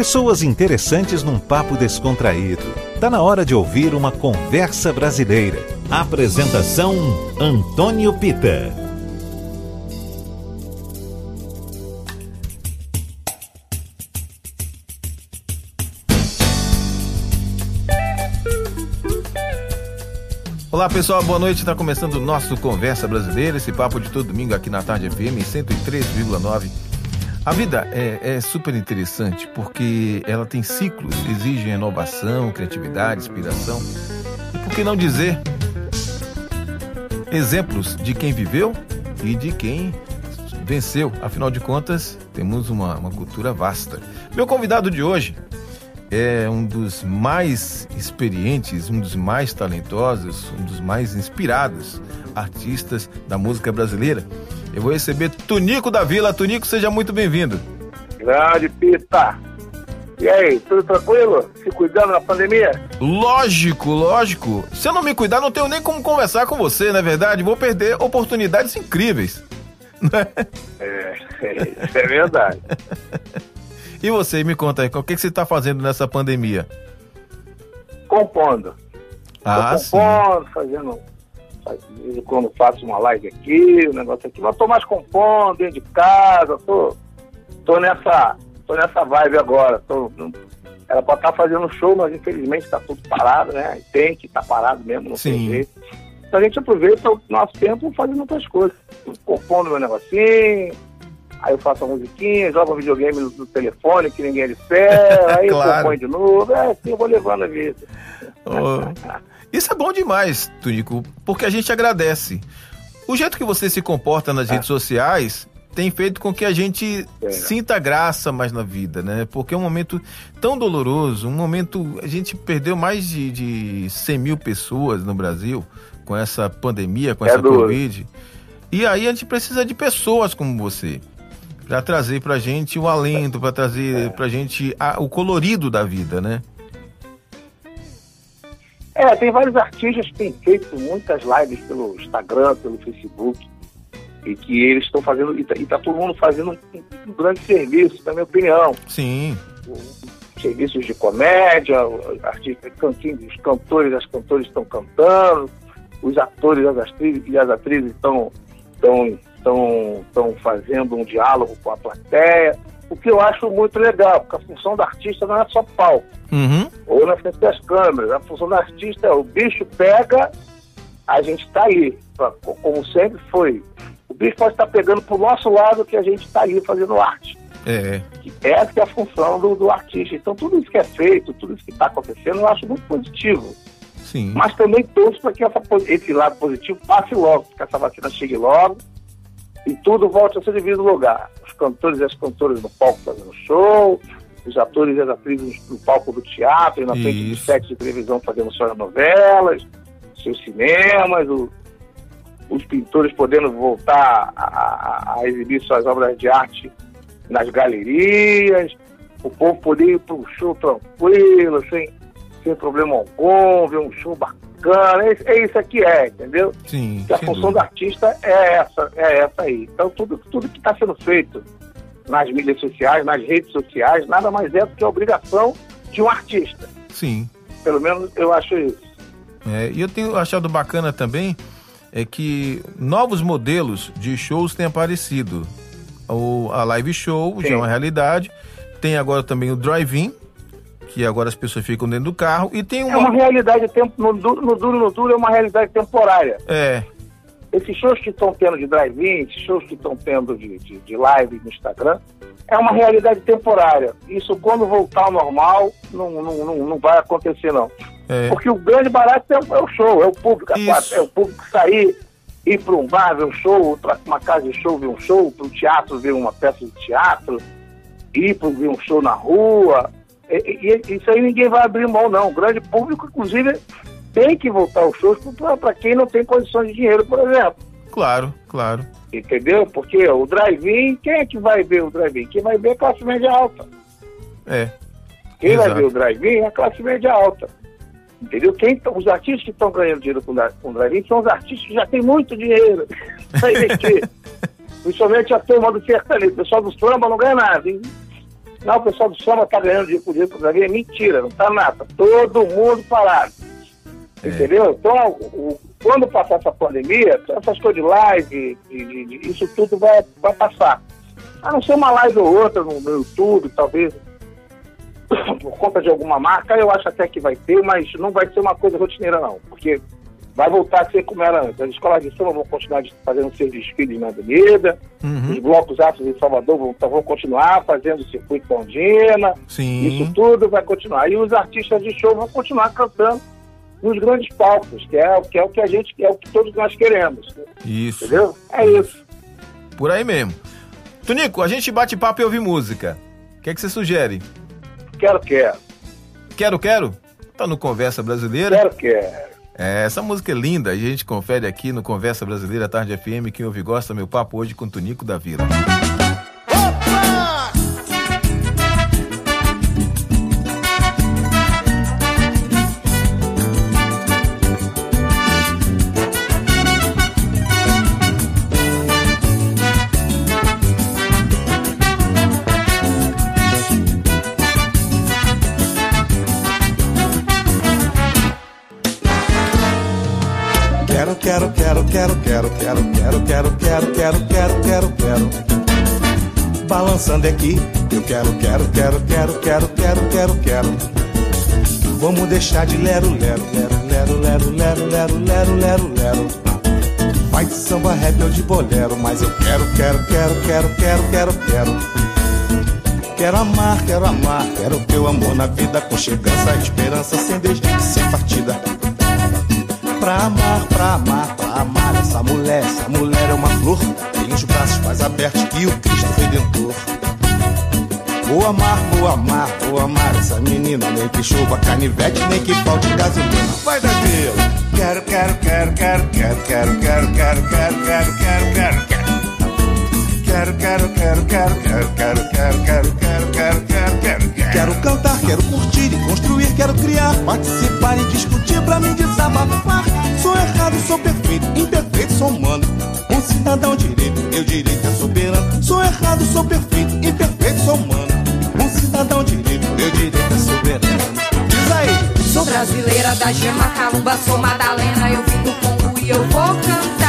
Pessoas interessantes num papo descontraído. Tá na hora de ouvir uma conversa brasileira. Apresentação Antônio Pita. Olá pessoal, boa noite. Está começando o nosso Conversa Brasileira, esse papo de todo domingo aqui na Tarde FM 103,9. A vida é, é, super interessante porque ela tem ciclos, exige inovação, criatividade, inspiração. E por que não dizer exemplos de quem viveu e de quem venceu? Afinal de contas, temos uma, uma cultura vasta. Meu convidado de hoje é um dos mais experientes, um dos mais talentosos, um dos mais inspirados artistas da música brasileira. Eu vou receber Tunico da Vila. Tunico, seja muito bem-vindo. Grande Pita. E aí, tudo tranquilo? Se cuidando na pandemia? Lógico, lógico. Se eu não me cuidar, não tenho nem como conversar com você, não é verdade? Vou perder oportunidades incríveis. É, isso é verdade. E você, me conta aí, o que, que você está fazendo nessa pandemia? Compondo. Ah, tô compondo, sim. fazendo. Fazendo quando faço uma live aqui, um negócio aqui, mas tô mais compondo dentro de casa, tô, tô nessa. tô nessa vibe agora. Tô, era pra estar tá fazendo show, mas infelizmente está tudo parado, né? Tem que estar tá parado mesmo, não Sim. tem jeito. Então a gente aproveita o nosso tempo fazendo outras coisas. Compondo meu negocinho, aí eu faço a musiquinha, jogo um videogame no, telefone que ninguém espera, aí claro. eu compõe de novo, é assim eu vou levando a vida. Oh, isso é bom demais, Tunico, porque a gente agradece. O jeito que você se comporta nas é. redes sociais tem feito com que a gente é. sinta graça mais na vida, né? Porque é um momento tão doloroso, um momento. A gente perdeu mais de, de 100 mil pessoas no Brasil com essa pandemia, com é essa duro. Covid. E aí a gente precisa de pessoas como você para trazer pra gente o alento, para trazer é. pra gente a, o colorido da vida, né? É, tem vários artistas que têm feito muitas lives pelo Instagram, pelo Facebook, e que eles estão fazendo, e tá, e tá, todo mundo fazendo um, um, grande serviço, na minha opinião. Sim. Serviços de comédia, artistas, os cantores as cantoras estão cantando, os atores as atrizes, e as atrizes estão, estão estão fazendo um diálogo com a plateia, o que eu acho muito legal, porque a função do artista não é só palco, uhum. ou na frente das câmeras, a função do artista é o bicho pega, a gente está ali, pra, como sempre foi. O bicho pode estar pegando para o nosso lado que a gente está ali fazendo arte. É. Essa é a função do, do artista. Então tudo isso que é feito, tudo isso que está acontecendo, eu acho muito positivo. Sim. Mas também torço para que essa, esse lado positivo passe logo, que essa vacina chegue logo, e tudo volte ao seu devido lugar. Cantores e as cantoras no palco fazendo show, os atores e as atrizes no palco do teatro, na frente do set de televisão fazendo suas novelas, seus cinemas, o, os pintores podendo voltar a, a, a, exibir suas obras de arte nas galerias, o povo poder ir para um show tranquilo, sem, sem problema algum, ver um show bacana bacana, é, é isso aqui é, entendeu? Sim. Que a função dúvida. do artista é essa, é essa aí. Então tudo, tudo que está sendo feito nas mídias sociais, nas redes sociais, nada mais é do que a obrigação de um artista. Sim. Pelo menos eu acho isso. É, e eu tenho achado bacana também é que novos modelos de shows têm aparecido. O, a live show Sim. já é uma realidade. Tem agora também o drive-in, que agora as pessoas ficam dentro do carro e tem uma... É uma realidade tempo no duro, no duro, no duro é uma realidade temporária. É. Esses shows que estão tendo de drive-in, esses shows que estão tendo de, de, de, live no Instagram, é uma realidade temporária. Isso quando voltar ao normal, não, não, não, não vai acontecer não. É. Porque o grande barato é, é o show, é o público, Isso. é o público sair, ir para um bar ver um show, para uma casa de show ver um show, para um teatro ver uma peça de teatro, ir para ver um show na rua, e, e, isso aí ninguém vai abrir mão, não. O grande público, inclusive, tem que voltar aos shows para quem não tem condições de dinheiro, por exemplo. Claro, claro. Entendeu? Porque o drive-in, quem é que vai ver o drive-in? Quem vai ver é a classe média alta. É. Quem Exato. vai ver o drive-in é a classe média alta. Entendeu? Quem, os artistas que estão ganhando dinheiro com, com drive-in são os artistas que já têm muito dinheiro para investir. Principalmente a turma do sertanejo. O pessoal dos samba não ganha nada, hein? Não, o pessoal do samba está ganhando dinheiro por dinheiro por é mentira, não está nada. Todo mundo parado. É. Entendeu? Então, o, quando passar essa pandemia, essas coisas de live, de, de, de, isso tudo vai, vai passar. A não ser uma live ou outra no, no YouTube, talvez por conta de alguma marca, eu acho até que vai ter, mas não vai ser uma coisa rotineira não, porque vai voltar a ser como era antes. As escolas de samba vão continuar fazendo seus desfiles na avenida, uhum. os blocos afros em Salvador vão, vão continuar fazendo o circuito Ondina, Sim. isso tudo vai continuar. E os artistas de show vão continuar cantando nos grandes palcos, que é, que é o que a gente, é o que todos nós queremos. Isso. Entendeu? É isso. Por aí mesmo. Tunico, a gente bate papo e ouve música. O que é que você sugere? Quero, quero. Quero, quero? Tá no Conversa Brasileira? Quero, quero. É, essa música é linda, a gente confere aqui no Conversa Brasileira Tarde FM. Quem ouve gosta, meu papo hoje com Tunico da Vila. Quero, quero, quero, quero, quero, quero, quero, quero, quero, quero. Balançando aqui, eu quero, quero, quero, quero, quero, quero, quero, quero. Vamos deixar de lero, lero, lero, lero, lero, lero, lero, lero, lero. Vai de samba rap ou de bolero, mas eu quero, quero, quero, quero, quero, quero, quero. Quero amar, quero amar, quero teu amor na vida, com chegança, esperança, sem desdito, sem partida pra amar, pra amar, pra amar essa mulher. Essa mulher é uma flor, tem os braços mais abertos que o Cristo Redentor. Vou amar, vou amar, vou amar essa menina. Nem que chova canivete, nem que falte gasolina. Vai dar Quero, quero, quero, quero, quero, quero, quero, quero, quero, quero, quero, quero, quero. Quero, quero, quero, quero, quero, quero, quero, quero, quero, quero, quero, quero, quero. Quero cantar, quero curtir e construir, quero criar, participar e discutir pra me desabafar. Sou errado, sou perfeito, imperfeito, sou humano. Um cidadão direito, eu direito é soberano. Sou errado, sou perfeito, imperfeito, sou humano. Um cidadão direito, eu direito é soberano. Diz aí. Sou brasileira da gema, calumba, sou Madalena. Eu do Congo e eu vou cantar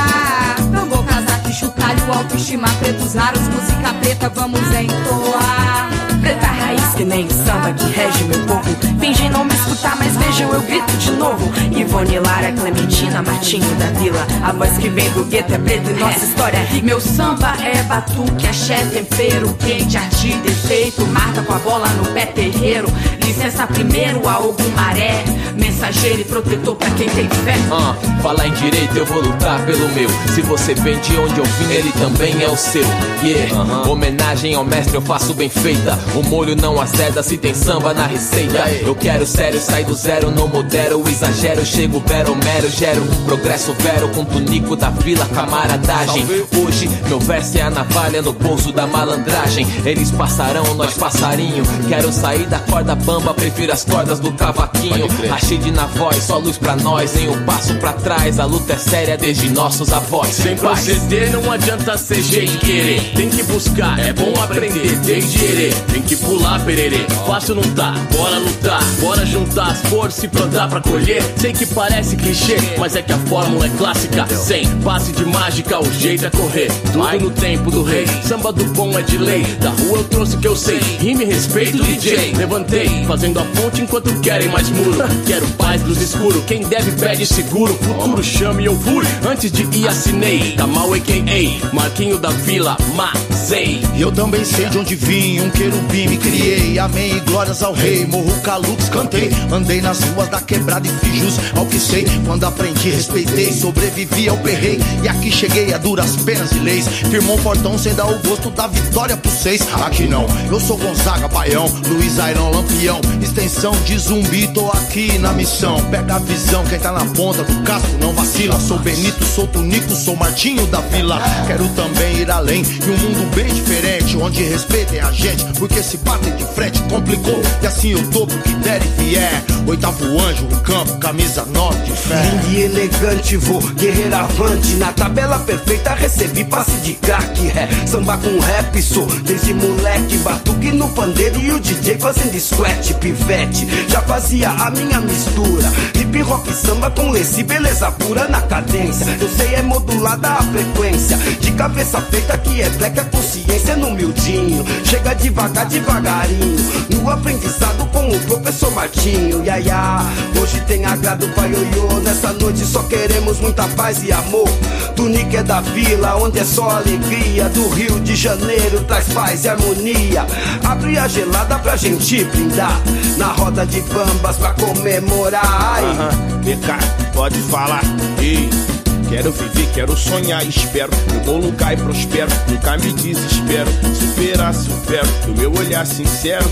baixo, o autoestima preta, usar os música preta, vamos entoar. Preta raiz que nem samba que rege meu povo. Fingem não me escutar, mas vejam, eu grito de novo. Ivone Lara, Clementina, Martinho da Vila. A voz que vem do gueto é preta e nossa história é rica. Meu samba é batuque, axé, tempero, quente, arte, defeito. Marca com a bola no pé terreiro. Licença primeiro a algum maré. Mensageiro e protetor pra quem tem fé. Ah, falar em direito, eu vou lutar pelo meu. Se você vem de onde eu vim, ele também é o seu. Yeah, uh -huh. homenagem ao mestre eu faço bem feita. O molho não azeda se tem samba na receita. Eu quero sério, sai do zero, não modero o exagero. Chego vero, mero, gero progresso vero com tunico da vila, camaradagem. Hoje meu verso é a navalha no bolso da malandragem. Eles passarão, nós passarinho. Quero sair da corda bamba, prefiro as cordas do cavaquinho. Rachide na voz, só luz pra nós, nem um passo pra trás. A luta é séria desde nossos avós. Sem proceder, não adianta ser jeito querer. Tem que buscar, é bom aprender, tem que querer. Tem que pular, pererê. Fácil não tá, bora lutar, bora juntar as forças e plantar pra colher. Sei que parece clichê, mas é que a fórmula é clássica. Sem passe de mágica, o jeito é correr. Tudo no tempo do rei, samba do bom é de lei. Da rua eu trouxe o que eu sei, rime respeito, DJ. Levantei, fazendo a ponte enquanto querem mais muro. Quero paz luz escuro, quem deve pede seguro. Futuro chame eu fui, antes de ir assinei. Tamal a.k.a. Marquinho da Vila, Mazei. Eu também sei de onde vim, um querubim me criei. Amém, glórias ao rei. Morro Calux, cantei. Andei nas ruas da quebrada e fiz jus ao que sei. Quando aprendi, respeitei. Sobrevivi ao perrei. E aqui cheguei a duras penas e leis. Firmou um portão sem dar o gosto da vitória pro seis. Aqui não, eu sou Gonzaga, Baião. Luiz Airão, Lampião. Extensão de zumbi, tô aqui na missão pega a visão, quem tá na ponta do casco não vacila. Sou Benito, sou Tunico, sou Martinho da Vila. Quero também ir além, em um mundo bem diferente, onde respeitem a gente, porque se batem de frente complicou. E assim eu tô pro que der e vier. Oitavo anjo, um campo, camisa 9 de fé. Lindo e elegante, vou guerreiro avante. Na tabela perfeita recebi passe de crack. É, samba com rap, sou desde moleque. Batuque no pandeiro e o DJ fazendo squat, pivete. Já fazia a minha mistura. Hip rock samba com esse beleza pura na cadência. Eu sei é modulada a frequência. De cabeça feita que é black, a consciência no miudinho. Chega devagar, devagarinho. No aprendizado com o professor Martinho. Yaya, hoje tem agrado pra ioiô. Nessa noite só queremos muita paz e amor. Tunique é da vila, onde é só alegria. Do Rio de Janeiro traz paz e harmonia. Abre a gelada pra gente brindar. Na roda de bambas pra comemorar. Aham, vem cá, pode falar. Ei, quero viver, quero sonhar, espero. Meu bolo cai, prospero, nunca me desespero. Superar, supero, do meu olhar sincero.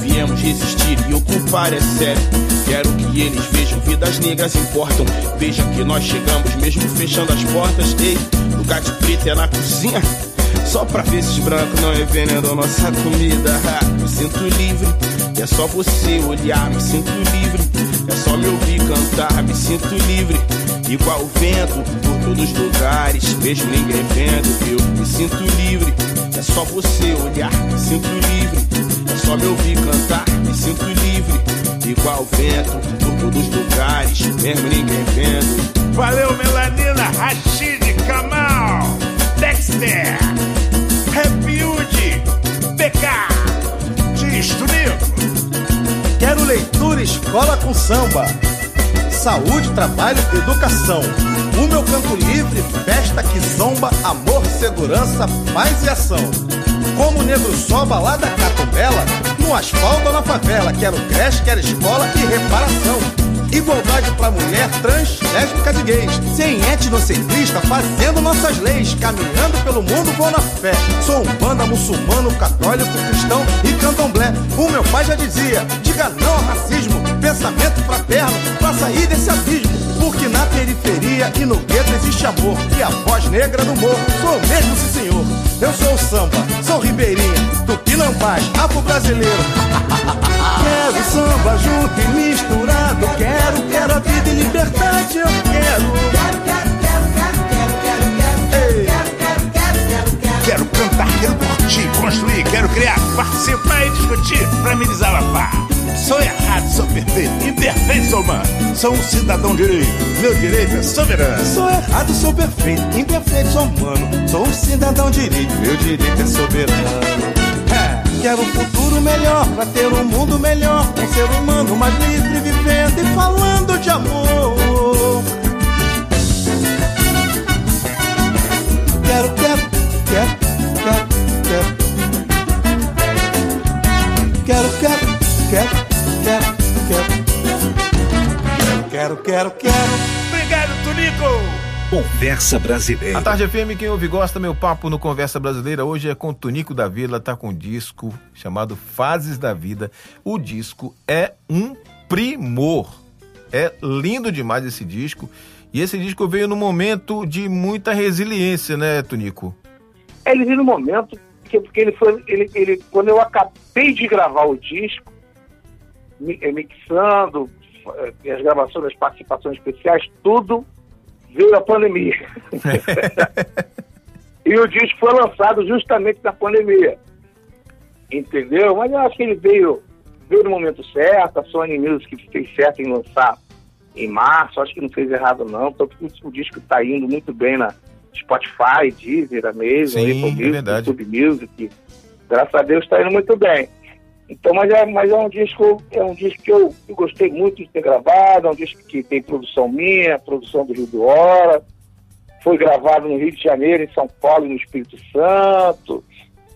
Viemos resistir e ocupar é sério. Quero que eles vejam, vidas negras importam. Vejam que nós chegamos, mesmo fechando as portas. Ei, lugar de preto é na cozinha. Só pra ver esses brancos não envenenam nossa comida. Me sinto livre, e é só você olhar. Me sinto livre, é só me ouvir cantar. Me sinto livre, igual o vento, por todos os lugares. Mesmo ninguém vendo, eu me sinto livre. É só você olhar, me sinto livre. É só me ouvir cantar, me sinto livre. Igual o vento, por todos os lugares. Mesmo ninguém vendo. Valeu, Melanina, Rashid, Kamal, Dexter, Rebuild, BK, Disto Negro. Quero leitura, escola com samba. Saúde, trabalho, educação. O meu canto livre, festa que zomba, amor, segurança, paz e ação. Como negro só, balada catumbela, no asfalto ou na favela. Quero creche, quero escola e reparação. Igualdade pra mulher, trans, lésbica de gays. Sem etnocentrista, fazendo nossas leis. Caminhando pelo mundo, vou na fé. Sou um banda muçulmano, católico, cristão e candomblé. O meu pai já dizia: diga não ao racismo. Pensamento fraterno pra sair desse abismo. Porque na periferia e no gueto existe amor. E a voz negra do morro, sou mesmo, sim senhor. Eu sou o samba, sou ribeirinha, tupinambás, afro-brasileiro. Quero samba junto e misturado. Quero, quero a vida e liberdade. Eu quero. Ei. Quero cantar, quero curtir, construir, quero criar, participar e discutir pra me desabafar. Sou errado, sou perfeito, imperfeito sou humano. Sou um cidadão direito, meu direito é soberano. Sou errado, sou perfeito, imperfeito, sou humano. Sou um cidadão direito, meu direito é soberano. É, Quero um futuro melhor, pra ter um mundo melhor. Um ser humano mais livre, vivendo e falando de amor. Quero, quero, quero, quero, quero. Quero, quero, quero, quero, quero. Quero, quero, quero. Obrigado, Tunico! Conversa Brasileira. A Tarde FM, quem ouve gosta, meu papo no Conversa Brasileira hoje é com o Tonico da Vila, tá com um disco chamado Fases da Vida. O disco é um primor. É lindo demais esse disco. E esse disco veio num momento de muita resiliência, né, Tonico? Ele veio no momento que porque ele foi, ele, ele, quando eu acabei de gravar o disco, eh, mixando, eh, as gravações, as participações especiais, tudo veio a pandemia. e o disco foi lançado justamente na pandemia. Entendeu? Mas eu acho que ele veio, veio no momento certo, a Sony Music fez certo em lançar em março, acho que não fez errado não, tanto que o disco está indo muito bem na Spotify, Deezer, a mesma, Sim, Apple é Music, verdade. YouTube Music. Graças a Deus está indo muito bem. Então, mas é, mas é um disco, é um disco que eu, eu gostei muito de ter gravado, é um disco que tem produção minha, produção do Rio do Hora, foi gravado no Rio de Janeiro, em São Paulo e no Espírito Santo.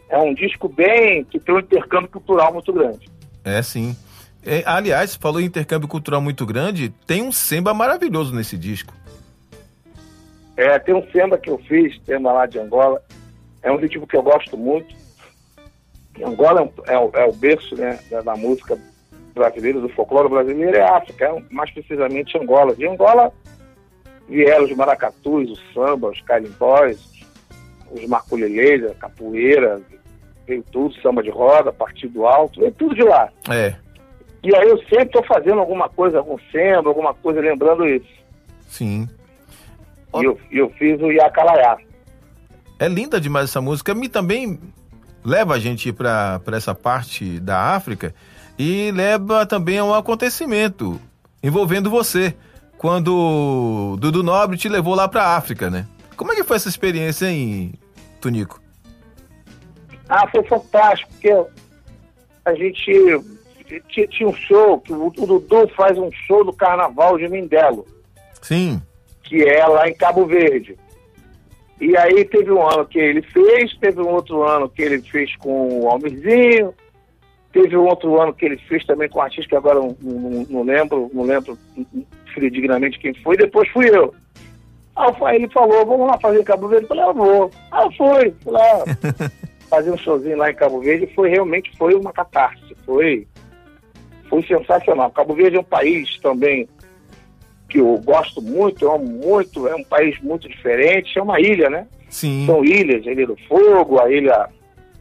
É um disco bem que tem um intercâmbio cultural muito grande. É, sim. É, aliás, falou em intercâmbio cultural muito grande, tem um samba maravilhoso nesse disco. É, tem um samba que eu fiz, tema lá de Angola. É um ritmo que eu gosto muito. Angola é, um- é o, é o berço né, da, da música brasileiro, do folclore brasileiro, é África, é mais precisamente Angola. De Angola vieram os maracatus, o samba, os carimbós, os maculelês, a capoeira, veio tudo, samba de roda, partido alto, veio tudo de lá. É. E aí eu sempre estou fazendo alguma coisa, algum samba, alguma coisa lembrando isso. Sim. E eu, eu fiz o Yakalaiá. É linda demais essa música. Me também leva a gente para essa parte da África e leva também a um acontecimento envolvendo você, quando Dudu Nobre te levou lá para a África, né? Como é que foi essa experiência, hein, Tunico? Ah, foi fantástico, porque a gente tinha, um show, que o Dudu faz um show do Carnaval de Mindelo. Sim. Que é lá em Cabo Verde. E aí teve um ano que ele fez, teve um outro ano que ele fez com o Almirzinho, teve um outro ano que ele fez também com um artista que agora não, não, não lembro, não lembro fidedignamente quem foi, depois fui eu. Aí ele falou, vamos lá fazer Cabo Verde. Eu falei, eu vou. Ah, eu fui. Fui lá fazer um showzinho lá em Cabo Verde foi realmente foi uma catarse. Foi, foi sensacional. Cabo Verde é um país também que eu gosto muito, é um, muito, é um país muito diferente, é uma ilha, né? Sim. São ilhas, a Ilha do Fogo, a Ilha,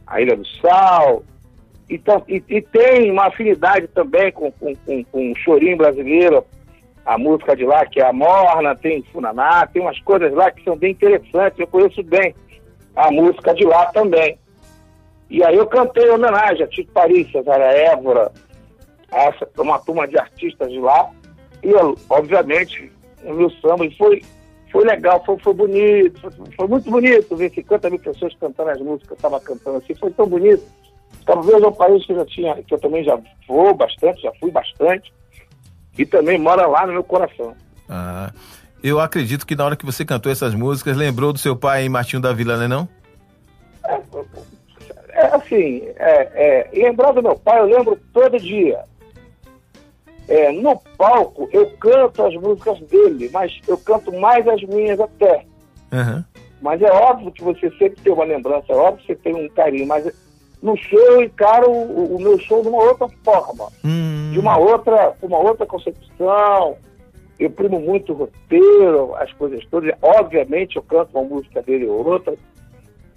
a ilha do Sal. Então, e, e tem uma afinidade também com, com, com, com o chorinho brasileiro, a música de lá, que é a Morna, tem Funaná, tem umas coisas lá que são bem interessantes, eu conheço bem a música de lá também. E aí eu cantei homenagem a Tito Paris, Cesara Évora, a essa, uma turma de artistas de lá, e obviamente, o meu samba, foi, foi legal, foi, foi bonito, foi, foi muito bonito ver 50 mil pessoas cantando as músicas que eu estava cantando assim, foi tão bonito. Cabo Verde é um país que eu já tinha, que eu também já vou bastante, já fui bastante, e também mora lá no meu coração. Ah, eu acredito que na hora que você cantou essas músicas, lembrou do seu pai Martinho da Vila, né não? É, é assim, é, é, lembrar do meu pai, eu lembro todo dia. É, no palco, eu canto as músicas dele, mas eu canto mais as minhas até. Uhum. Mas é óbvio que você sempre tem uma lembrança, é óbvio que você tem um carinho, mas no show eu encaro o, o meu show de uma outra forma, hum. de uma outra, uma outra concepção. Eu primo muito o roteiro, as coisas todas. Obviamente eu canto uma música dele ou outra,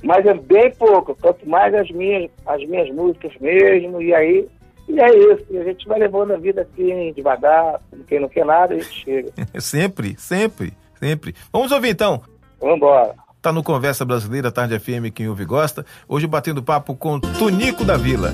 mas é bem pouco. Eu canto mais as minhas, as minhas músicas mesmo, e aí e é isso. E a gente vai levando a vida assim, devagar, quem não quer nada, a gente chega. sempre, sempre, sempre. Vamos ouvir então. Vamos embora. Tá no Conversa Brasileira, Tarde FM, quem ouve gosta. Hoje batendo papo com Tonico da Vila.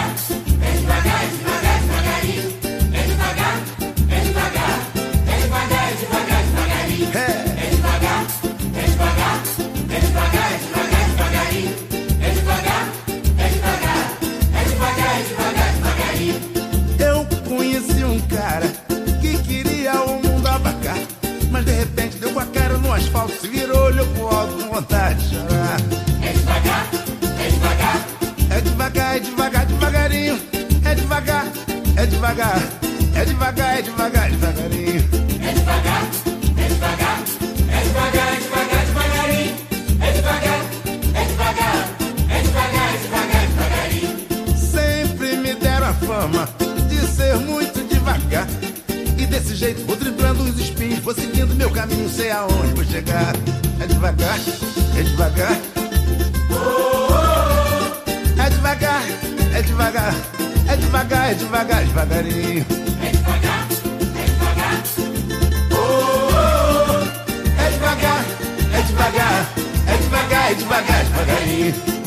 E desse jeito vou driblando os espinhos, vou seguindo meu caminho, sei aonde vou chegar. É devagar, é devagar. É devagar, é devagar, é devagar, é devagar, devagarinho. É devagar, é devagar. É devagar, é devagar, é devagar, é devagar, devagarinho.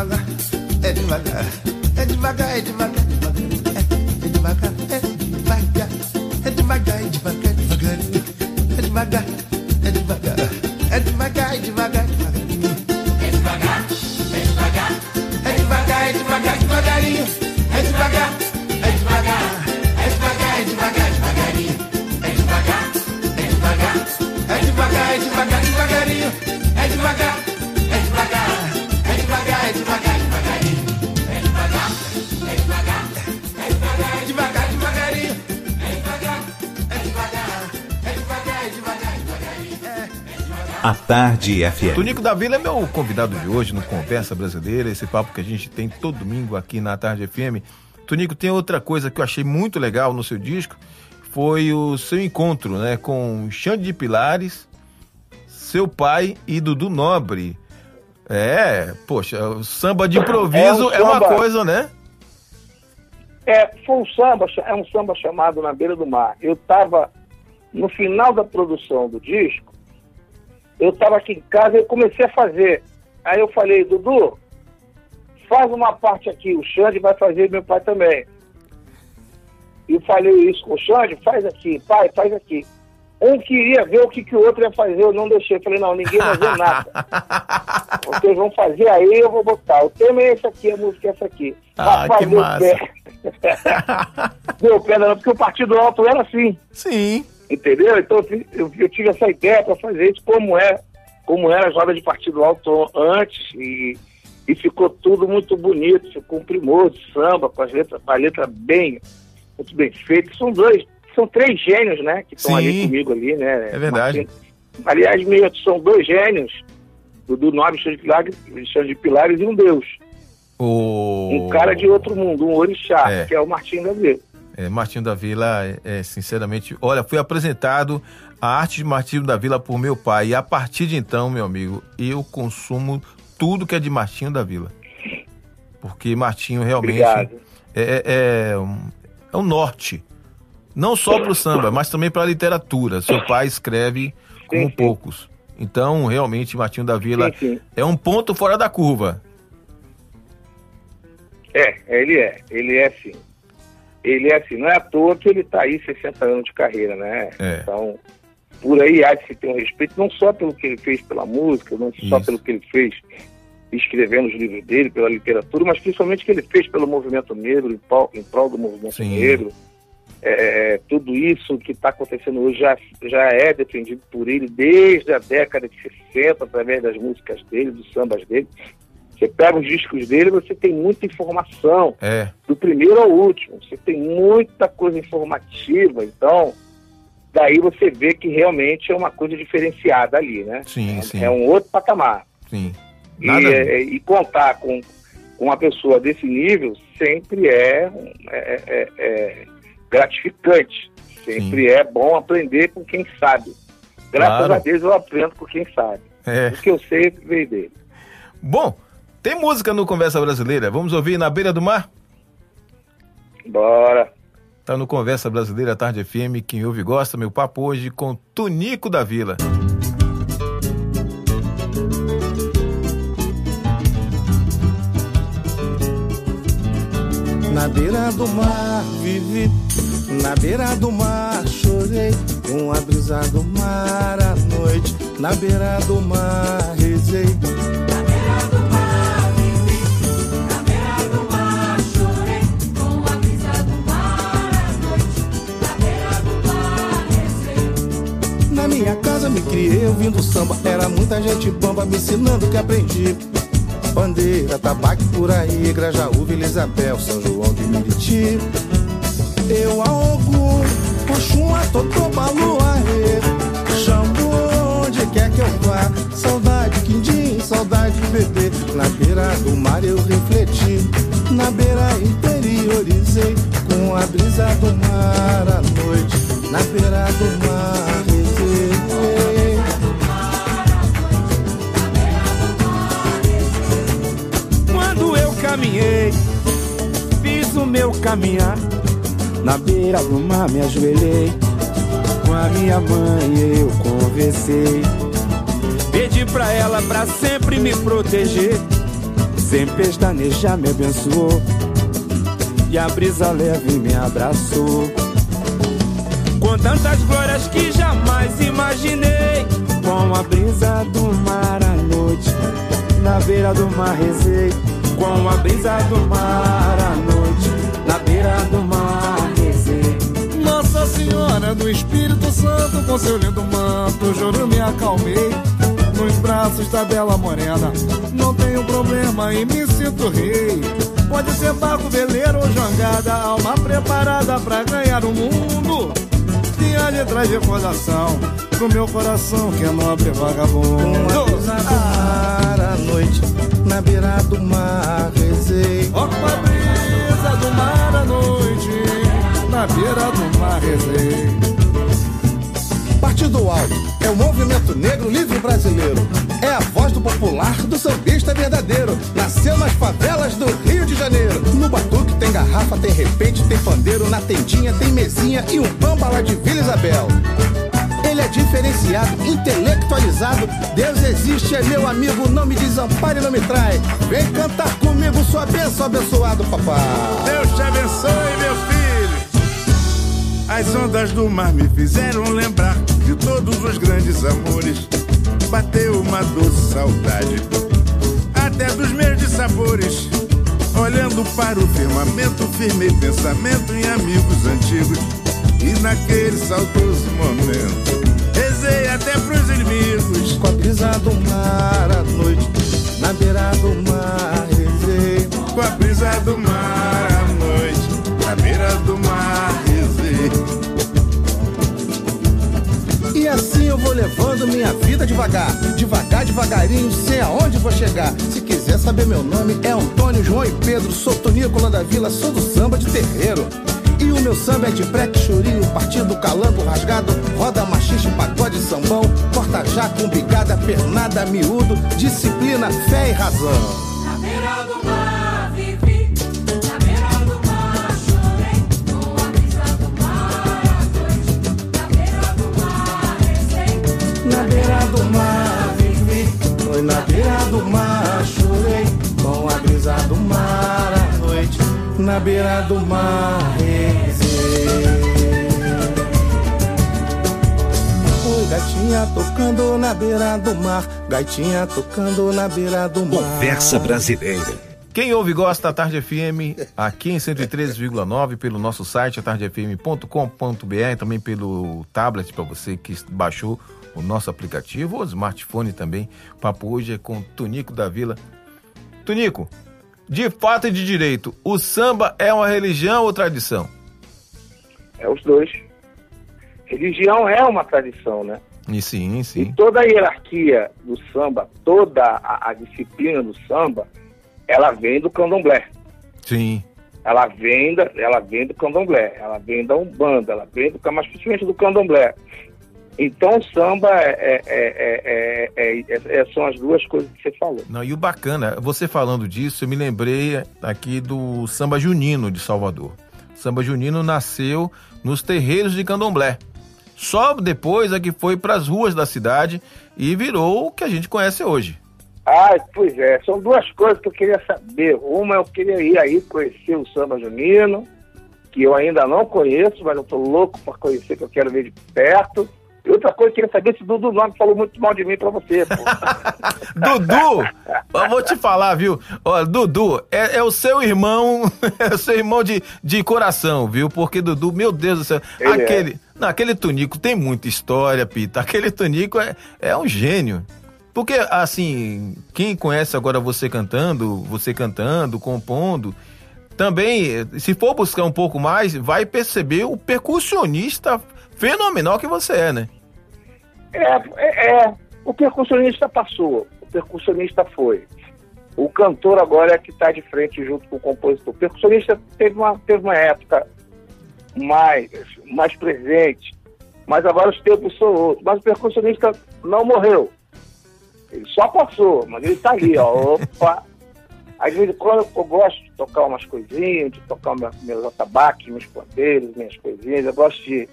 Edinburgh, Edinburgh, Edinburgh, Edinburgh. Tarde FM. Tonico da Vila é meu convidado de hoje no Conversa Brasileira, esse papo que a gente tem todo domingo aqui na Tarde FM. Tonico, tem outra coisa que eu achei muito legal no seu disco, foi o seu encontro né, com Xande de Pilares, seu pai e Dudu Nobre. É, poxa, o samba de improviso é, um é uma coisa, né? É, foi um samba, é um samba chamado Na Beira do Mar. Eu estava no final da produção do disco, eu estava aqui em casa e comecei a fazer. Aí eu falei, Dudu, faz uma parte aqui, o Xande vai fazer meu pai também. E eu falei isso com o Xande, faz aqui, pai, faz aqui. Um queria ver o que, que o outro ia fazer, eu não deixei. Eu falei, não, ninguém vai ver nada. Vocês vão fazer aí, eu vou botar. O tema é esse aqui, a música é essa aqui. Ah, Rapaz, que massa. Pé. deu pé, não, porque o Partido Alto era assim. Sim. Entendeu? Então eu, eu tive essa ideia para fazer isso como é, como era a joga de partido alto antes e, e ficou tudo muito bonito, ficou um primor de samba, com as letras, a letra bem, muito bem feita. São dois, são três gênios, né, que estão ali comigo ali, né? É verdade. Aliás, meio, são dois gênios, do, do nome de Pilares, de Pilares e um Deus. O... Um cara de outro mundo, um orixá, é. que é o Martim Vila. É, Martinho da Vila, é, sinceramente, olha, fui apresentado a arte de Martinho da Vila por meu pai. E a partir de então, meu amigo, eu consumo tudo que é de Martinho da Vila. Porque Martinho realmente é, é, é, um, é um norte. Não só para o samba, mas também para a literatura. Seu pai escreve como sim, sim. poucos. Então, realmente, Martinho da Vila sim, é um ponto fora da curva. É, ele é. Ele é sim ele é assim, não é à toa que ele está aí 60 anos de carreira, né? É. Então, por aí há de se ter um respeito, não só pelo que ele fez pela música, não Isso. só pelo que ele fez escrevendo os livros dele, pela literatura, mas principalmente o que ele fez pelo movimento negro, em prol, em prol do movimento Sim. negro. É, tudo isso que está acontecendo hoje já, já é defendido por ele desde a década de 60, através das músicas dele, dos sambas dele. Você pega os discos dele, você tem muita informação, é. do primeiro ao último. Você tem muita coisa informativa, então daí você vê que realmente é uma coisa diferenciada ali, né? Sim, é, sim. é um outro patamar. Sim. E, é, e, contar com, com uma pessoa desse nível sempre é, é, é, é gratificante. Sempre sim. é bom aprender com quem sabe. Graças claro. a Deus eu aprendo com quem sabe. É. O que eu sei veio dele. Bom, tem música no Conversa Brasileira. Vamos ouvir Na Beira do Mar? Bora. Tá no Conversa Brasileira Tarde FM. Quem ouve gosta. Meu papo hoje com Tunico da Vila. Na beira do mar vivi, na beira do mar chorei, com a brisa do mar à noite, na beira do mar rezei. Minha casa me criei ouvindo samba. Era muita gente bamba me ensinando que aprendi. Bandeira, tabaco por aí, Grajaú, Vila Isabel, São João de Meriti. Eu a Ogum, Oxum, Totô, Balu, Xambu, onde quer que eu vá. Saudade, quindim, saudade, bebê. Na beira do mar eu refleti, na beira interiorizei. Com a brisa do mar à noite, na beira do mar meu caminhar. Na beira do mar me ajoelhei. Com a minha mãe eu conversei. Pedi pra ela pra sempre me proteger. Sem pestanejar me abençoou. E a brisa leve me abraçou. Com tantas glórias que jamais imaginei. Com a brisa do mar à noite, na beira do mar rezei. Com a brisa do mar à noite, beira do mar rezei. Nossa Senhora do Espírito Santo, com seu lindo manto, juro me acalmei. Nos braços da bela morena, não tenho problema e me sinto rei. Pode ser barco, veleiro ou jangada, alma preparada pra ganhar o mundo me traz recordação pro meu coração que é nobre vagabundo. Uma mar à noite, na beira do mar rezei. A do mar à noite, na beira do mar rezei. Partido Alto é o movimento negro livre brasileiro. É a voz do popular, do sambista verdadeiro. Nasceu nas favelas do Rio de Janeiro. No batuque tem garrafa, tem repente, tem pandeiro. Na tendinha tem mesinha e um bamba lá de Vila Isabel. Ele é diferenciado, intelectualizado. Deus existe, é meu amigo, não me desampare não me trai. Vem cantar comigo, sua bênção, abençoado, papai. Deus te abençoe, meu filho. As ondas do mar me fizeram lembrar de todos os grandes amores. Bateu uma doce saudade, até dos meus dissabores. Olhando para o firmamento, firmei pensamento em amigos antigos. E naquele saudoso momento, rezei até pros inimigos. Com a brisa do mar à noite, na beira do mar rezei. Com a brisa do mar à noite, na beira do mar rezei. E assim eu vou levando minha vida devagar, devagar, devagarinho, sei aonde vou chegar. Se quiser saber meu nome, é Antônio, João e Pedro, sou Tonícola da Vila, sou do samba de terreiro. E o meu samba é de breque, chorinho, partido, calango, rasgado, roda machixe, pagode, sambão, corta jaco, umbigada, pernada, miúdo, disciplina, fé e razão. Na beira do mar vivi, na beira do mar chorei, com a brisa do mar à na beira do mar rezei. Na beira do mar vivi, foi na beira do mar chorei, com a brisa do mar na beira do mar rezei. Oi, Gaitinha tocando na beira do mar, gaitinha tocando na beira do mar. Conversa Brasileira. Quem ouve e gosta da Tarde FM, aqui em 103,9, pelo nosso site, atardefm.com.br, também pelo tablet para você que baixou o nosso aplicativo, ou smartphone também. O papo hoje é com Tonico da Vila. Tonico, de fato e de direito, o samba é uma religião ou tradição? É os dois. Religião é uma tradição, né? E sim, E sim. toda a hierarquia do samba, toda a, a disciplina do samba, ela vem do candomblé. Sim. Ela vem, da, ela vem do candomblé, ela vem da Umbanda, ela vem do mas principalmente do candomblé. Então o samba é, é- é- é- é- é- são as duas coisas que você falou. Não, e o bacana, você falando disso, eu me lembrei aqui do samba junino de Salvador. O samba junino nasceu nos terreiros de Candomblé. Só depois é que foi para as ruas da cidade e virou o que a gente conhece hoje. Ah, pois é, são duas coisas que eu queria saber. Uma, eu queria ir aí conhecer o samba junino, que eu ainda não conheço, mas eu tô louco para conhecer, que eu quero ver de perto. Outra coisa, eu queria saber se Dudu Nome falou muito mal de mim para você. Dudu, eu vou te falar, viu? Dudu é, é o seu irmão, é o seu irmão de, de coração, viu? Porque Dudu, meu Deus do céu, Ele é. aquele, não, aquele Tunico tem muita história, Pita. Aquele Tunico é, é um gênio. Porque, assim, quem conhece agora você cantando, você cantando, compondo, também, se for buscar um pouco mais, vai perceber o percussionista fenomenal que você é, né? É, é, é. o percussionista passou, o percussionista foi. O cantor agora é que está de frente junto com o compositor. O percussionista teve uma, teve uma época mais, mais presente, mas agora os tempos são outros. Mas o percussionista não morreu. Ele só passou, mas ele está ali, ó. Opa! Às vezes quando eu gosto de tocar umas coisinhas, de tocar meu- meus atabaques, meus pandeiros, minhas coisinhas, eu gosto de,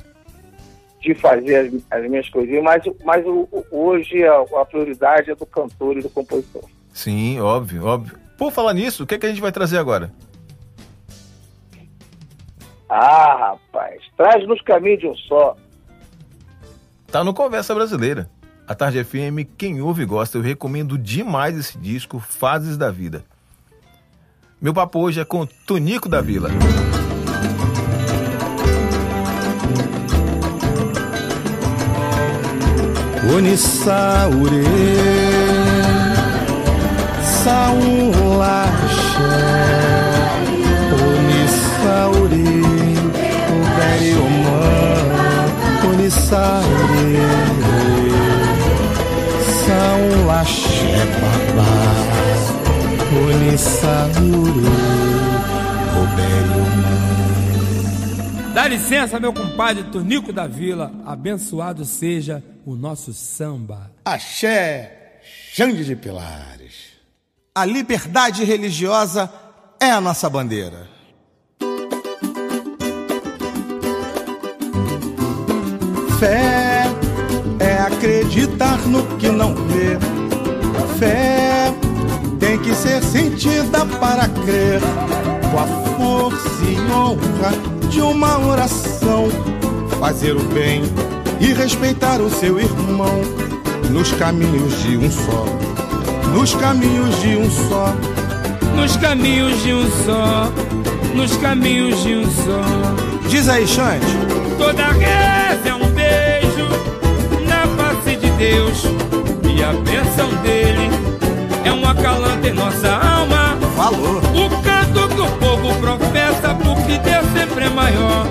de fazer as, as minhas coisinhas, mas, mas o- o- hoje a, a prioridade é do cantor e do compositor. Sim, óbvio, óbvio. Por falar nisso, o que, é que a gente vai trazer agora? Ah, rapaz, traz nos caminhos de um só. Tá no Conversa Brasileira. A Tarde FM, quem ouve e gosta, eu recomendo demais esse disco, Fases da Vida. Meu papo hoje é com Tonico da Vila. Unisaure Saulaxé Unisaure Ugariomã Sare, São Laxé Babá, Unissauru, Dá licença, meu compadre Tonico da Vila, abençoado seja o nosso samba. Axé, Xande de Pilares. A liberdade religiosa é a nossa bandeira. Fé é acreditar no que não vê. Fé tem que ser sentida para crer. Com a força e honra de uma oração, fazer o bem e respeitar o seu irmão nos caminhos de um só. Nos caminhos de um só. Nos caminhos de um só. Nos caminhos de um só. Diz aí, Xande. Toda reza é um beijo na face de Deus. E a bênção dele é um acalanto em nossa alma. Falou. Professa, porque Deus sempre é maior.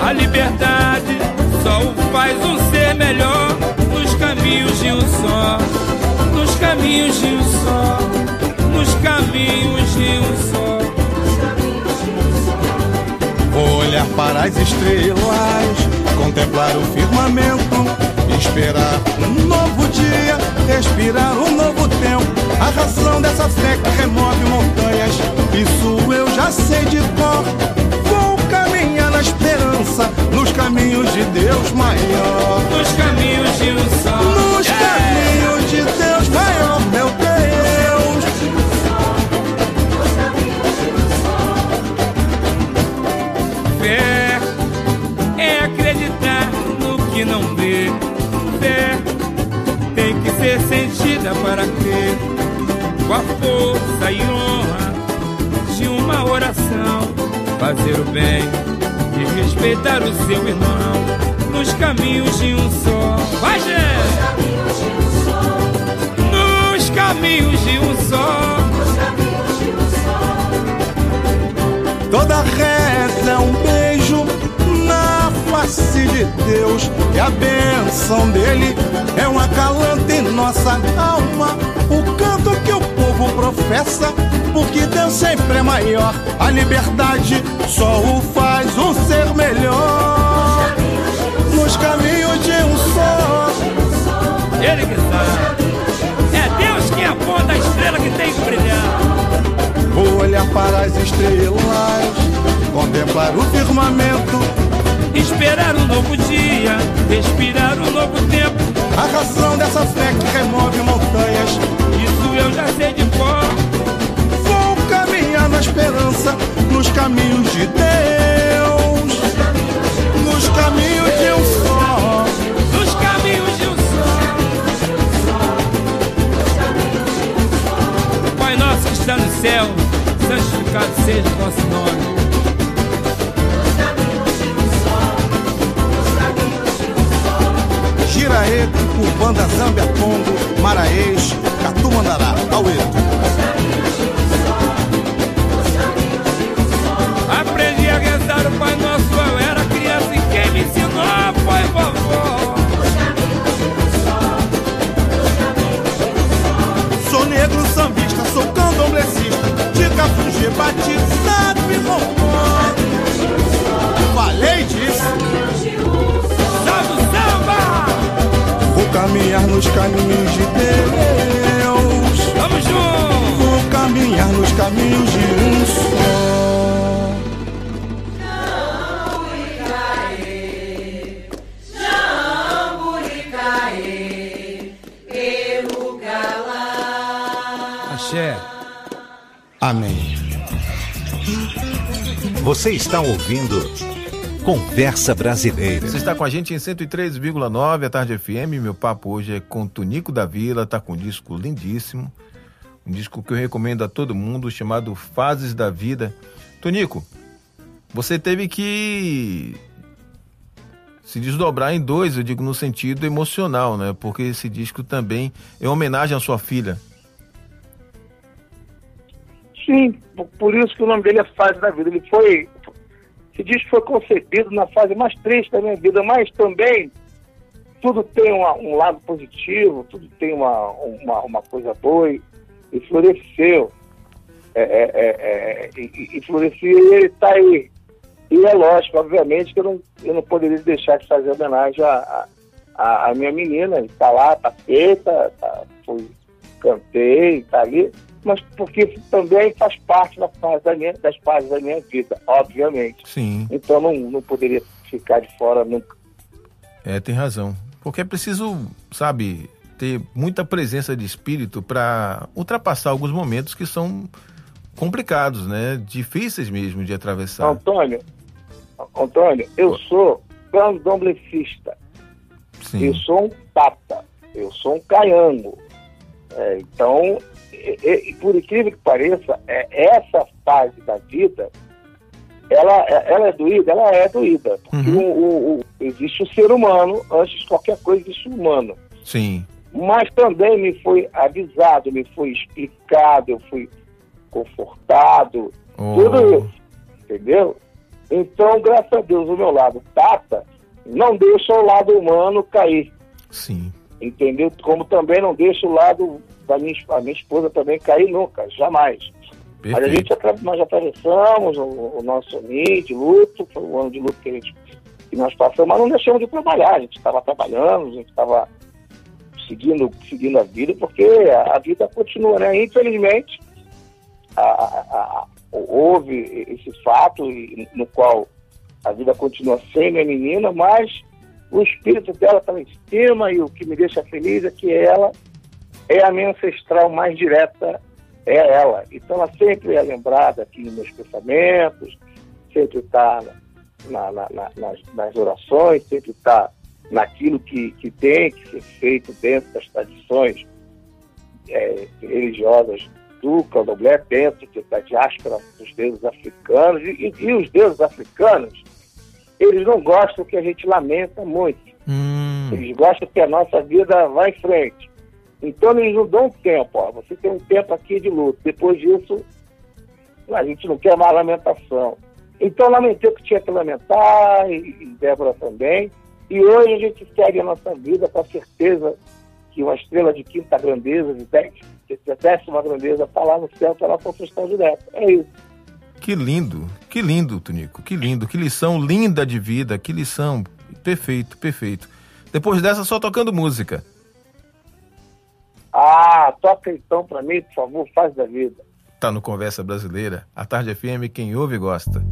A liberdade só o faz um ser melhor. Nos caminhos de um só. Nos caminhos de um só. Nos caminhos de um só. Vou olhar para as estrelas, contemplar o firmamento, esperar um novo dia, respirar um novo tempo. A razão dessa fé que remove montanhas, isso eu já sei de cor. Vou caminhar na esperança, nos caminhos de Deus maior. Nos caminhos de um só. Nos caminhos para crer. Com a força e honra de uma oração, fazer o bem e respeitar o seu irmão nos caminhos de um só. Vai, gente! Nos caminhos de um só. Toda reza é um face de Deus e a bênção dele é um acalanto em nossa alma. O canto que o povo professa, porque Deus sempre é maior. A liberdade só o faz um ser melhor. Nos caminhos de um só. Ele que sabe. É Deus que aponta a estrela que tem que brilhar. Vou olhar para as estrelas, contemplar o firmamento, esperar um novo dia, respirar um novo tempo. A razão dessa fé que remove montanhas, isso eu já sei de cor. Vou caminhar na esperança, nos caminhos de Deus, nos caminhos de um só. Nos caminhos de um só. Pai nosso que está no céu, santificado seja o vosso nome. Giraê, Urbanda, Zâmbia, Congo, Maraês, Catumandará, Aueto. Aprendi a rezar o Pai Nosso, eu era criança e quem me ensinou foi vovó. Sou negro sambista, sou candomblessista, de cafujê batizado e rompó. Falei disso. Caminhar nos caminhos de Deus. Tamo junto! Vou caminhar nos caminhos de um só. Axé. Amém. Você está ouvindo Conversa Brasileira. Você está com a gente em 103,9 a Tarde FM. Meu papo hoje é com Tonico da Vila, tá com um disco lindíssimo. Um disco que eu recomendo a todo mundo, chamado Fases da Vida. Tonico, você teve que se desdobrar em dois, eu digo no sentido emocional, né? Porque esse disco também é homenagem à sua filha. Sim, por isso que o nome dele é Fase da Vida. Ele foi. Esse disco foi concebido na fase mais triste da minha vida, mas também tudo tem uma, um lado positivo, tudo tem uma, uma, uma coisa boa e, e floresceu. É, é, é, é e, e floresceu e ele está aí. E é lógico, obviamente, que eu não, eu não poderia deixar de fazer homenagem à, à minha menina. Está lá, está feita, tá, fui, cantei, está ali, mas porque também faz parte da fase da minha, das fases da minha vida, obviamente. Sim. Então não, não poderia ficar de fora nunca. É, tem razão. Porque é preciso, sabe, ter muita presença de espírito para ultrapassar alguns momentos que são complicados, né? Difíceis mesmo de atravessar. Antônio, Antônio, eu sou candomblessista. Sim. Eu sou um tata. Eu sou um caiango. É, então, e, e, por incrível que pareça, é, essa fase da vida, ela, ela é doída? Ela é doída. Porque uhum. o, o, o, existe o ser humano, antes de qualquer coisa existe o humano. Sim. Mas também me foi avisado, me foi explicado, eu fui confortado, oh. tudo isso, entendeu? Então, graças a Deus, o meu lado tata não deixa o lado humano cair. Sim. Entendeu? Como também não deixa o lado da minha, minha esposa também cair nunca, jamais. Perfeito. Mas a gente, nós atravessamos o, o nosso ano de luto, foi o ano de luto que, a gente, que nós passamos, mas não deixamos de trabalhar, a gente estava trabalhando, a gente estava seguindo, seguindo a vida, porque a, a vida continua, né? Infelizmente, a, a, houve esse fato no qual a vida continua sem minha menina, mas o espírito dela está em cima e o que me deixa feliz é que ela é a minha ancestral mais direta, é ela. Então ela sempre é lembrada aqui nos meus pensamentos, sempre está na, na, na, nas, nas, orações, sempre está naquilo que, que tem que ser feito dentro das tradições é, religiosas do candomblé, dentro da diáspora dos deuses africanos. E, e, os deuses africanos, eles não gostam que a gente lamenta muito. Hum. Eles gostam que a nossa vida vá em frente. Então eles não dão tempo, ó. Você tem um tempo aqui de luto. Depois disso, a gente não quer mais lamentação. Então lamentei o que tinha que lamentar, e, e Débora também. E hoje a gente segue a nossa vida com a certeza que uma estrela de quinta grandeza, de, décima grandeza, está lá no céu pela construção direta. É isso. Que lindo, que lindo, Tunico, que lindo, que lição linda de vida, que lição. Perfeito, perfeito. Depois dessa, só tocando música. Ah, toca então para mim, por favor, faz da vida. Tá no Conversa Brasileira. A Tarde FM, quem ouve gosta.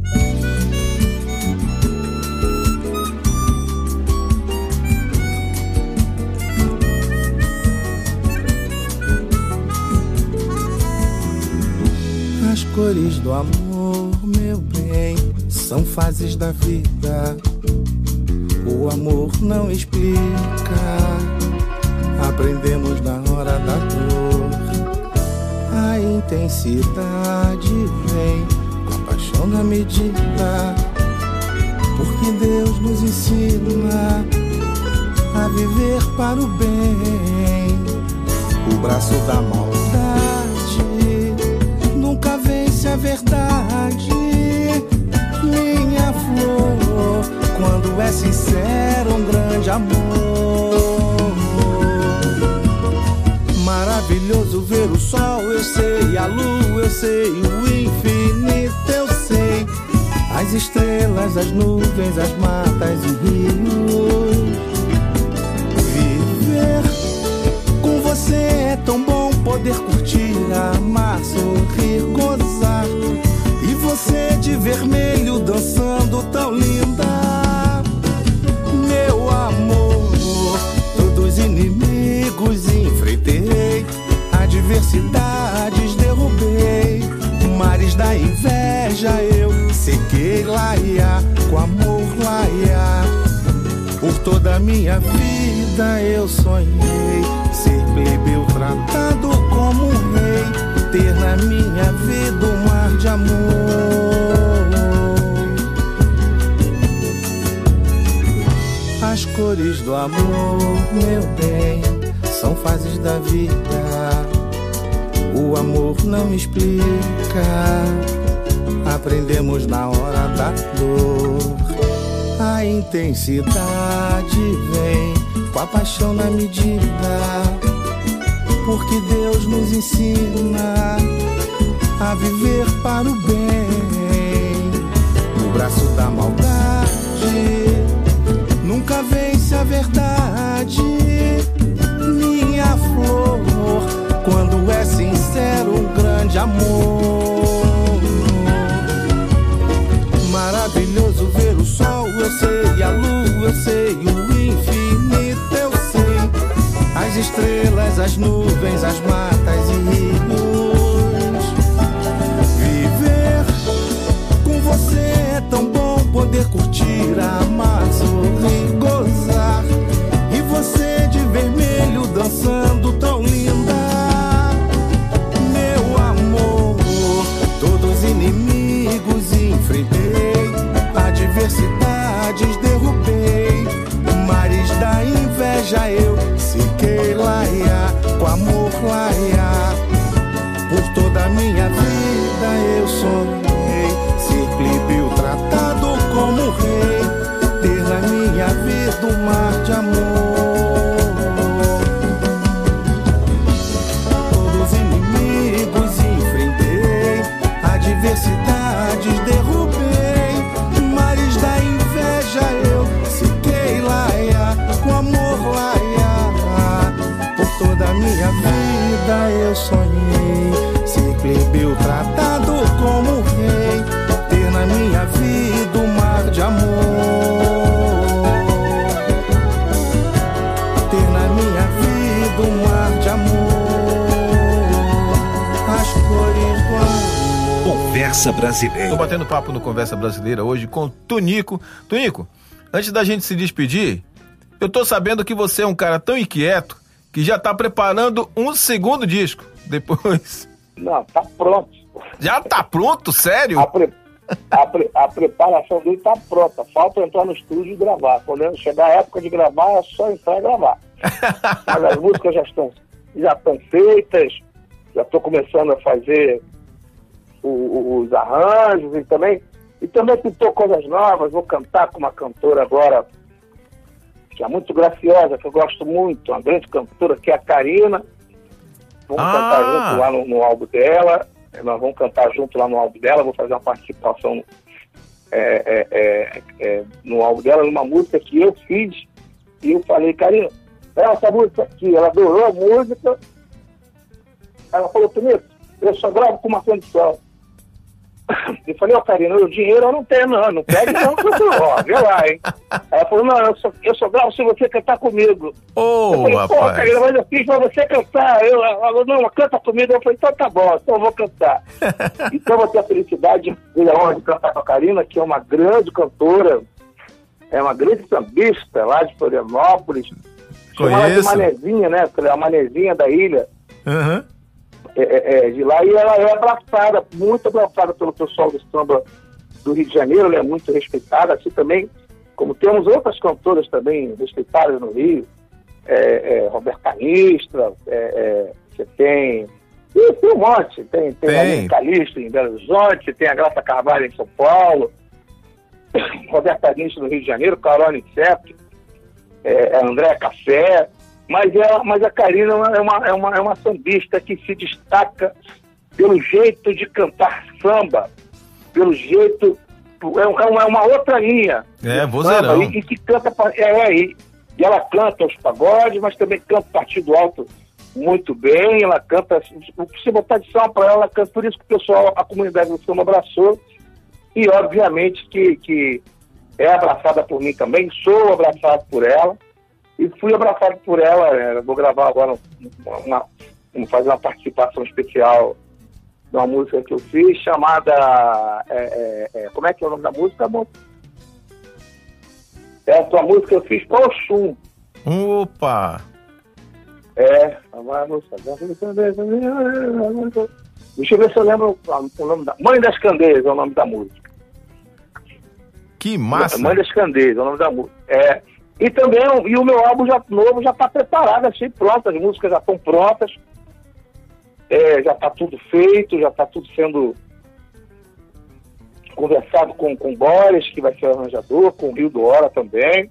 As cores do amor, meu bem, são fases da vida. O amor não explica aprendemos na hora da dor. A intensidade vem com a paixão na medida, porque Deus nos ensina a viver para o bem. O braço da maldade nunca vence a verdade. Minha flor, quando é sincero, um grande amor. Maravilhoso ver o sol, eu sei, a lua, eu sei, o infinito, eu sei. As estrelas, as nuvens, as matas e rios. Viver com você é tão bom poder curtir, amar, sorrir, gozar. Você de vermelho dançando tão linda. Meu amor, todos inimigos enfrentei, adversidades derrubei, mares da inveja eu sequei, laia, com amor, laia. Por toda a minha vida eu sonhei ser plebeu tratado como um rei, ter na minha vida um de amor. As cores do amor, meu bem são fases da vida. O amor não explica, aprendemos na hora da dor. A intensidade vem com a paixão na medida, porque Deus nos ensina a viver para o bem. O braço da maldade nunca vence a verdade. Minha flor, quando é sincero, um grande amor. Maravilhoso ver o sol, eu sei, a lua, eu sei, o infinito, eu sei. As estrelas, as nuvens, as matas e rios. Curtir, amar, sorrir, gozar. E você de vermelho dançando tão linda. Meu amor, todos os inimigos enfrentei, adversidades Tô batendo papo no Conversa Brasileira hoje com Tunico. Tunico, antes da gente se despedir, eu tô sabendo que você é um cara tão inquieto que já tá preparando um segundo disco. Depois. Não, tá pronto. Já tá pronto? Sério? A, pre- a pre- a preparação dele tá pronta. Falta entrar no estúdio e gravar. Quando chegar a época de gravar, é só entrar e gravar. Mas as músicas já estão, já estão feitas, já estou começando a fazer o- os arranjos e também, e também pintou coisas novas. Vou cantar com uma cantora agora, que é muito graciosa, que eu gosto muito, uma grande cantora, que é a Karina. Vamos Ah! cantar junto lá no, no álbum dela. Nós vamos cantar junto lá no álbum dela. Vou fazer uma participação é, é, é, é, no álbum dela, numa música que eu fiz. E eu falei, Karina, é essa música aqui. Ela adorou a música. Ela falou, Tonito, eu só gravo com uma condição. Eu falei, ó, Karina, o dinheiro eu não tenho, não. Não pede não, que eu ó, vê lá, hein. Ela falou, não, eu só, eu só gravo se você cantar comigo. Ô, eu falei, pô, rapaz. Karina, mas eu fiz pra você cantar. Eu, ela falou, não, canta comigo. Eu falei, então tá bom, então eu vou cantar. então eu vou ter a felicidade e a honra de cantar com a Karina, que é uma grande cantora, é uma grande sambista lá de Florianópolis. Chama ela de Conheço. Manezinha, né? É a Manezinha da ilha Aham. É, é, é, de lá e ela é abraçada, muito abraçada pelo pessoal do samba do Rio de Janeiro, ela é muito respeitada, assim também, como temos outras cantoras também respeitadas no Rio, é, é, Roberta Nistra, é, é, você tem. Ih, tem um monte, tem, tem, Tem. a Calixto em Belo Horizonte, tem a Graça Carvalho em São Paulo, Roberta Nistra no Rio de Janeiro, Carol Inseto, é, a Andréa Café, mas, é, mas a Karina é uma, é, uma, é uma sambista que se destaca pelo jeito de cantar samba, pelo jeito. É, uma, é uma outra linha. É, vozeirão. samba, E, e que canta. pa- É, e, e ela canta os pagodes, mas também canta partido alto muito bem. Ela canta. Se botar de samba para ela, ela canta. Por isso que o pessoal, a comunidade do samba abraçou. E, obviamente, que, que é abraçada por mim também. Sou abraçado por ela e fui abraçado por ela. é, Vou gravar agora uma, uma- fazer uma participação especial de uma música que eu fiz chamada. é, é, é, como é que é o nome da música, amor? Essa música eu fiz para Oxum. Opa! É, a música. Deixa eu ver se eu lembro o nome da. Mãe das Candeias é o nome da música. Que massa! Mãe das Candeias é o nome da música. É. E também, e o meu álbum já, novo já está preparado, assim, pronto, as músicas já estão prontas. É, já está tudo feito, já está tudo sendo conversado com, com o Boris, que vai ser o arranjador, com o Rio do Hora também.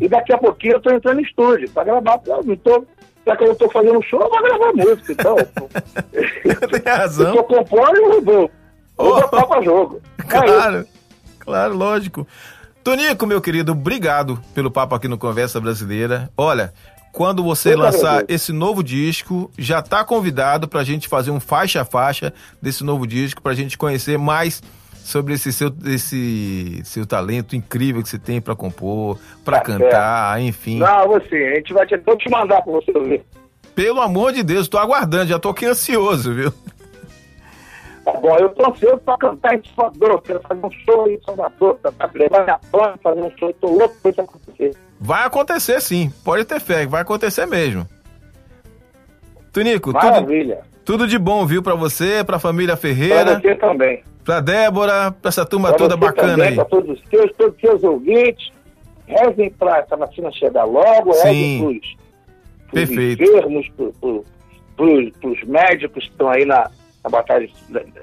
E daqui a pouquinho eu tô entrando em estúdio para gravar. Eu não tô, já que eu tô fazendo show, eu vou gravar música, então. Tem razão. eu tô compondo e eu vou. Vou botar pra jogo. É Claro, claro, lógico. Tonico, meu querido, obrigado pelo papo aqui no Conversa Brasileira. Olha, quando você que lançar agradeço. esse novo disco, já tá convidado pra gente fazer um faixa a faixa desse novo disco, pra gente conhecer mais sobre esse seu, esse seu talento incrível que você tem pra compor, pra Tá cantar, enfim. Não, você, a gente vai te, vou te mandar pra você ver. Pelo amor de Deus, tô aguardando, já tô aqui ansioso, viu? Bom, eu tô ansioso pra cantar em Salvador, quero fazer um show em Salvador, pra, pra levar minha banda, fazer um show, tô louco pra isso acontecer. Vai acontecer sim, pode ter fé, vai acontecer mesmo. Tonico, tudo, Maravilha. tudo de bom, viu, pra você, pra família Pra Ferreira, você também. pra Débora, pra essa turma Pra toda bacana também, aí. Pra todos os seus, todos os seus ouvintes. Rezem pra essa vacina chegar logo, Sim. rezem pros, pros Perfeito. enfermos, pro, pro, pros, pros médicos que estão aí na, na batalha,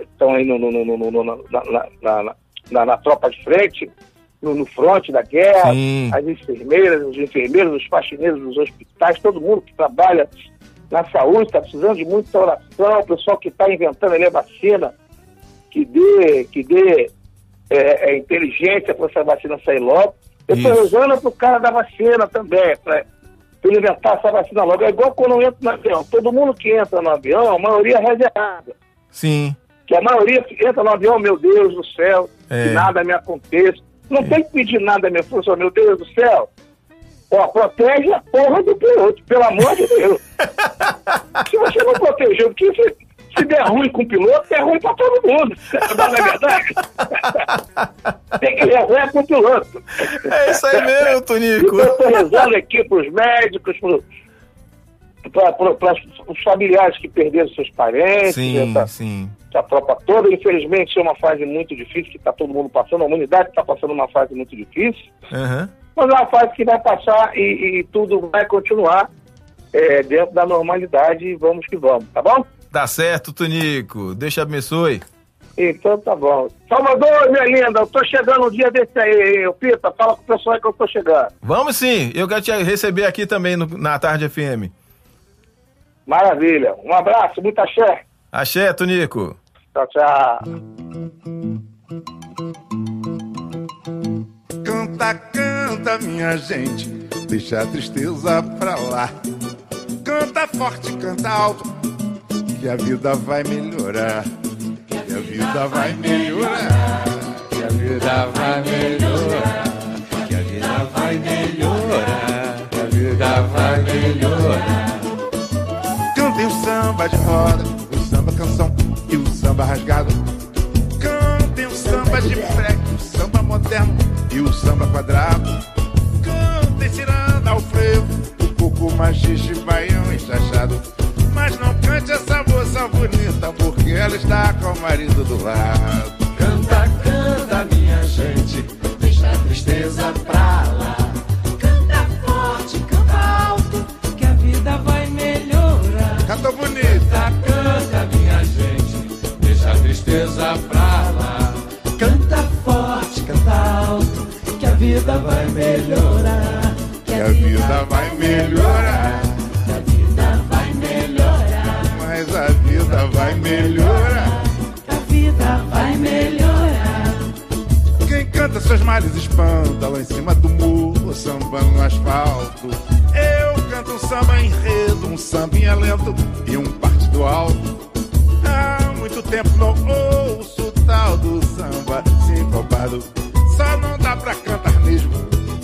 estão aí no, no, no, na, na, na, na- tropa de frente, no, no fronte da guerra, Sim. as enfermeiras, os enfermeiros, os faxineiros dos hospitais, todo mundo que trabalha na saúde, está precisando de muita oração, o pessoal que está inventando ali a vacina, que dê, que dê é, é, inteligência para essa vacina sair logo. Eu estou rezando pro cara da vacina também, para ele inventar essa vacina logo. É igual quando eu entro no avião. Todo mundo que entra no avião, a maioria reza errado. Sim, Que a maioria entra no avião, meu Deus do céu, É. que nada me aconteça. Não tem que pedir nada, minha força, meu Deus do céu. Ó, protege a porra do piloto, pelo amor de Deus. se você não protegeu, porque se, se der ruim com o piloto, é ruim pra todo mundo. Não é verdade? tem que rezar com o piloto. é isso aí mesmo, Tonico. Então, eu estou rezando aqui pros médicos, para os familiares que perderam seus parentes, Sim, essa, sim. essa tropa toda. Infelizmente, é uma fase muito difícil que está todo mundo passando, a humanidade está passando uma fase muito difícil, Aham. mas é uma fase que vai passar e, e tudo vai continuar é, dentro da normalidade e vamos que vamos, tá bom? Tá certo, Tonico. Deus te abençoe. Então tá bom. Salvador, minha linda, eu tô chegando um dia desse aí, ô Pita, fala com o pessoal aí que eu tô chegando. Vamos sim, eu quero te receber aqui também no- na Tarde FM. Maravilha. Um abraço, muita axé. Axé, Tonico. Tchau, tchau. Canta, canta, minha gente, deixa a tristeza pra lá. Canta forte, canta alto, que a vida vai melhorar. Que a vida vai melhorar. Que a vida vai melhorar. Que a vida vai melhorar. Que a vida vai melhorar. Cantem o samba de roda, o samba canção e o samba rasgado. Cantem o samba de freque, o samba moderno e o samba quadrado. Cantem ciranda ao frevo, o coco machixe, baião e chachado. Mas não cante essa moça bonita, porque ela está com o marido do lado. Vida vai melhorar. que a vida vai melhorar. Que a vida vai melhorar. Mas a vida vai melhorar. A vida vai melhorar. Quem canta seus males espanta lá em cima do muro, samba no asfalto. Eu canto um samba enredo, um sambinha lento e um partido alto. Há muito tempo não ouço o tal do samba sincopado. Só não dá pra cantar mesmo,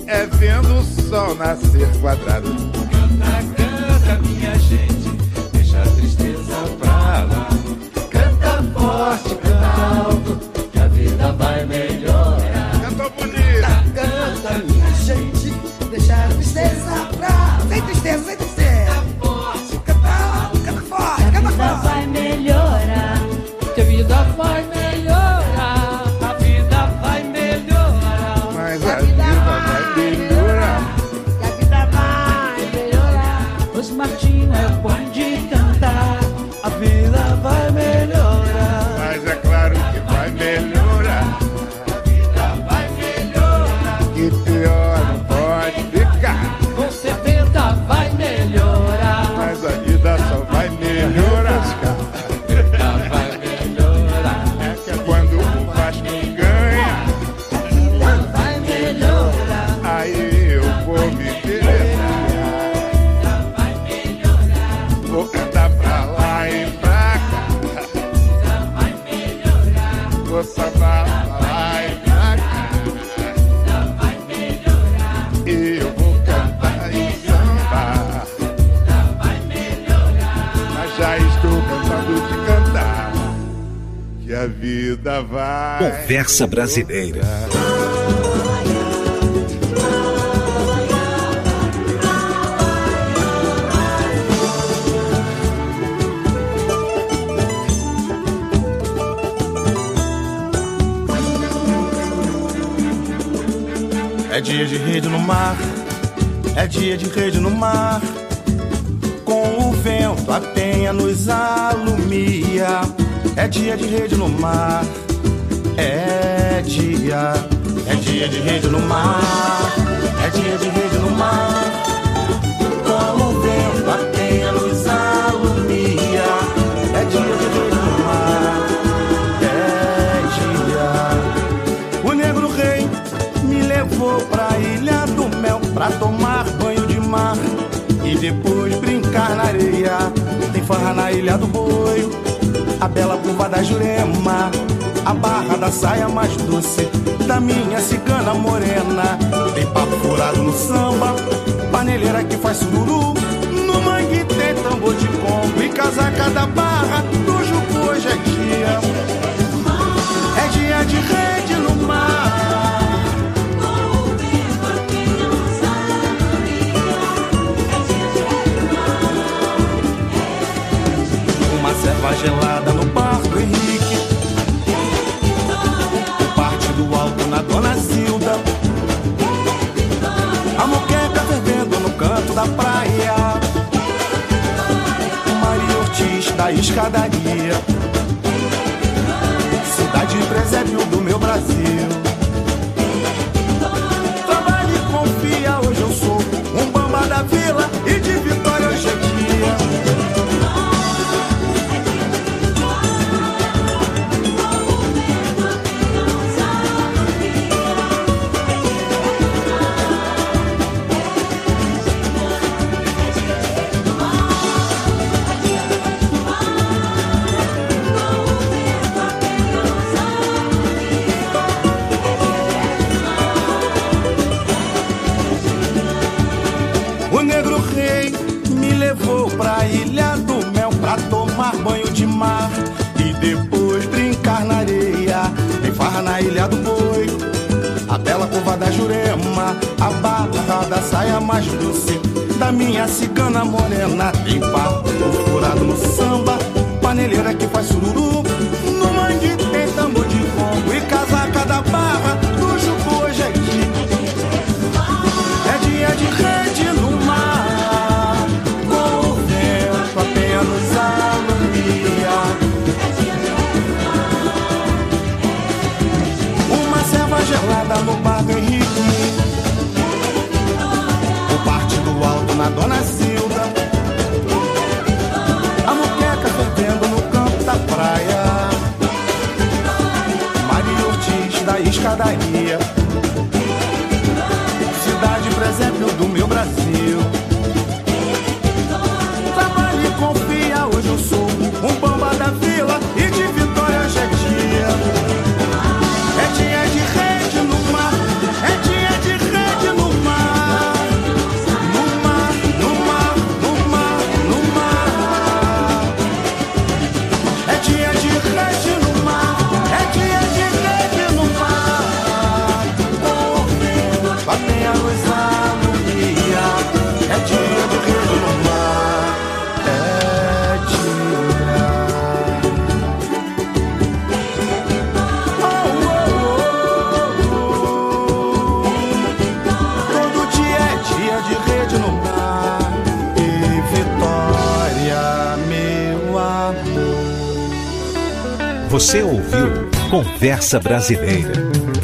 é vendo o sol nascer quadrado. Conversa Brasileira. É dia de rede no mar, é dia de rede no mar. Com o vento a penha nos alumia. É dia de rede no mar, dia, é dia de rede no mar, é dia de rede no mar. Com o vento a penha nos alumia. É dia de rede no mar, é dia. O negro rei me levou pra ilha do mel pra tomar banho de mar e depois brincar na areia. Tem farra na ilha do boi, a bela curva da Jurema, da saia mais doce da minha cigana morena. Tem papo furado no samba, paneleira que faz sururu. No mangue tem tambor de combo e casaca da barra do Jucu hoje é dia. É dia de rede no mar. Uma serva gelada no escadaria. Cidade presépio do meu Brasil. Trabalhe e confia, hoje eu sou um bamba da vila a barra da saia mais doce da minha cigana morena. Tem papo furado no samba, Conversa Brasileira.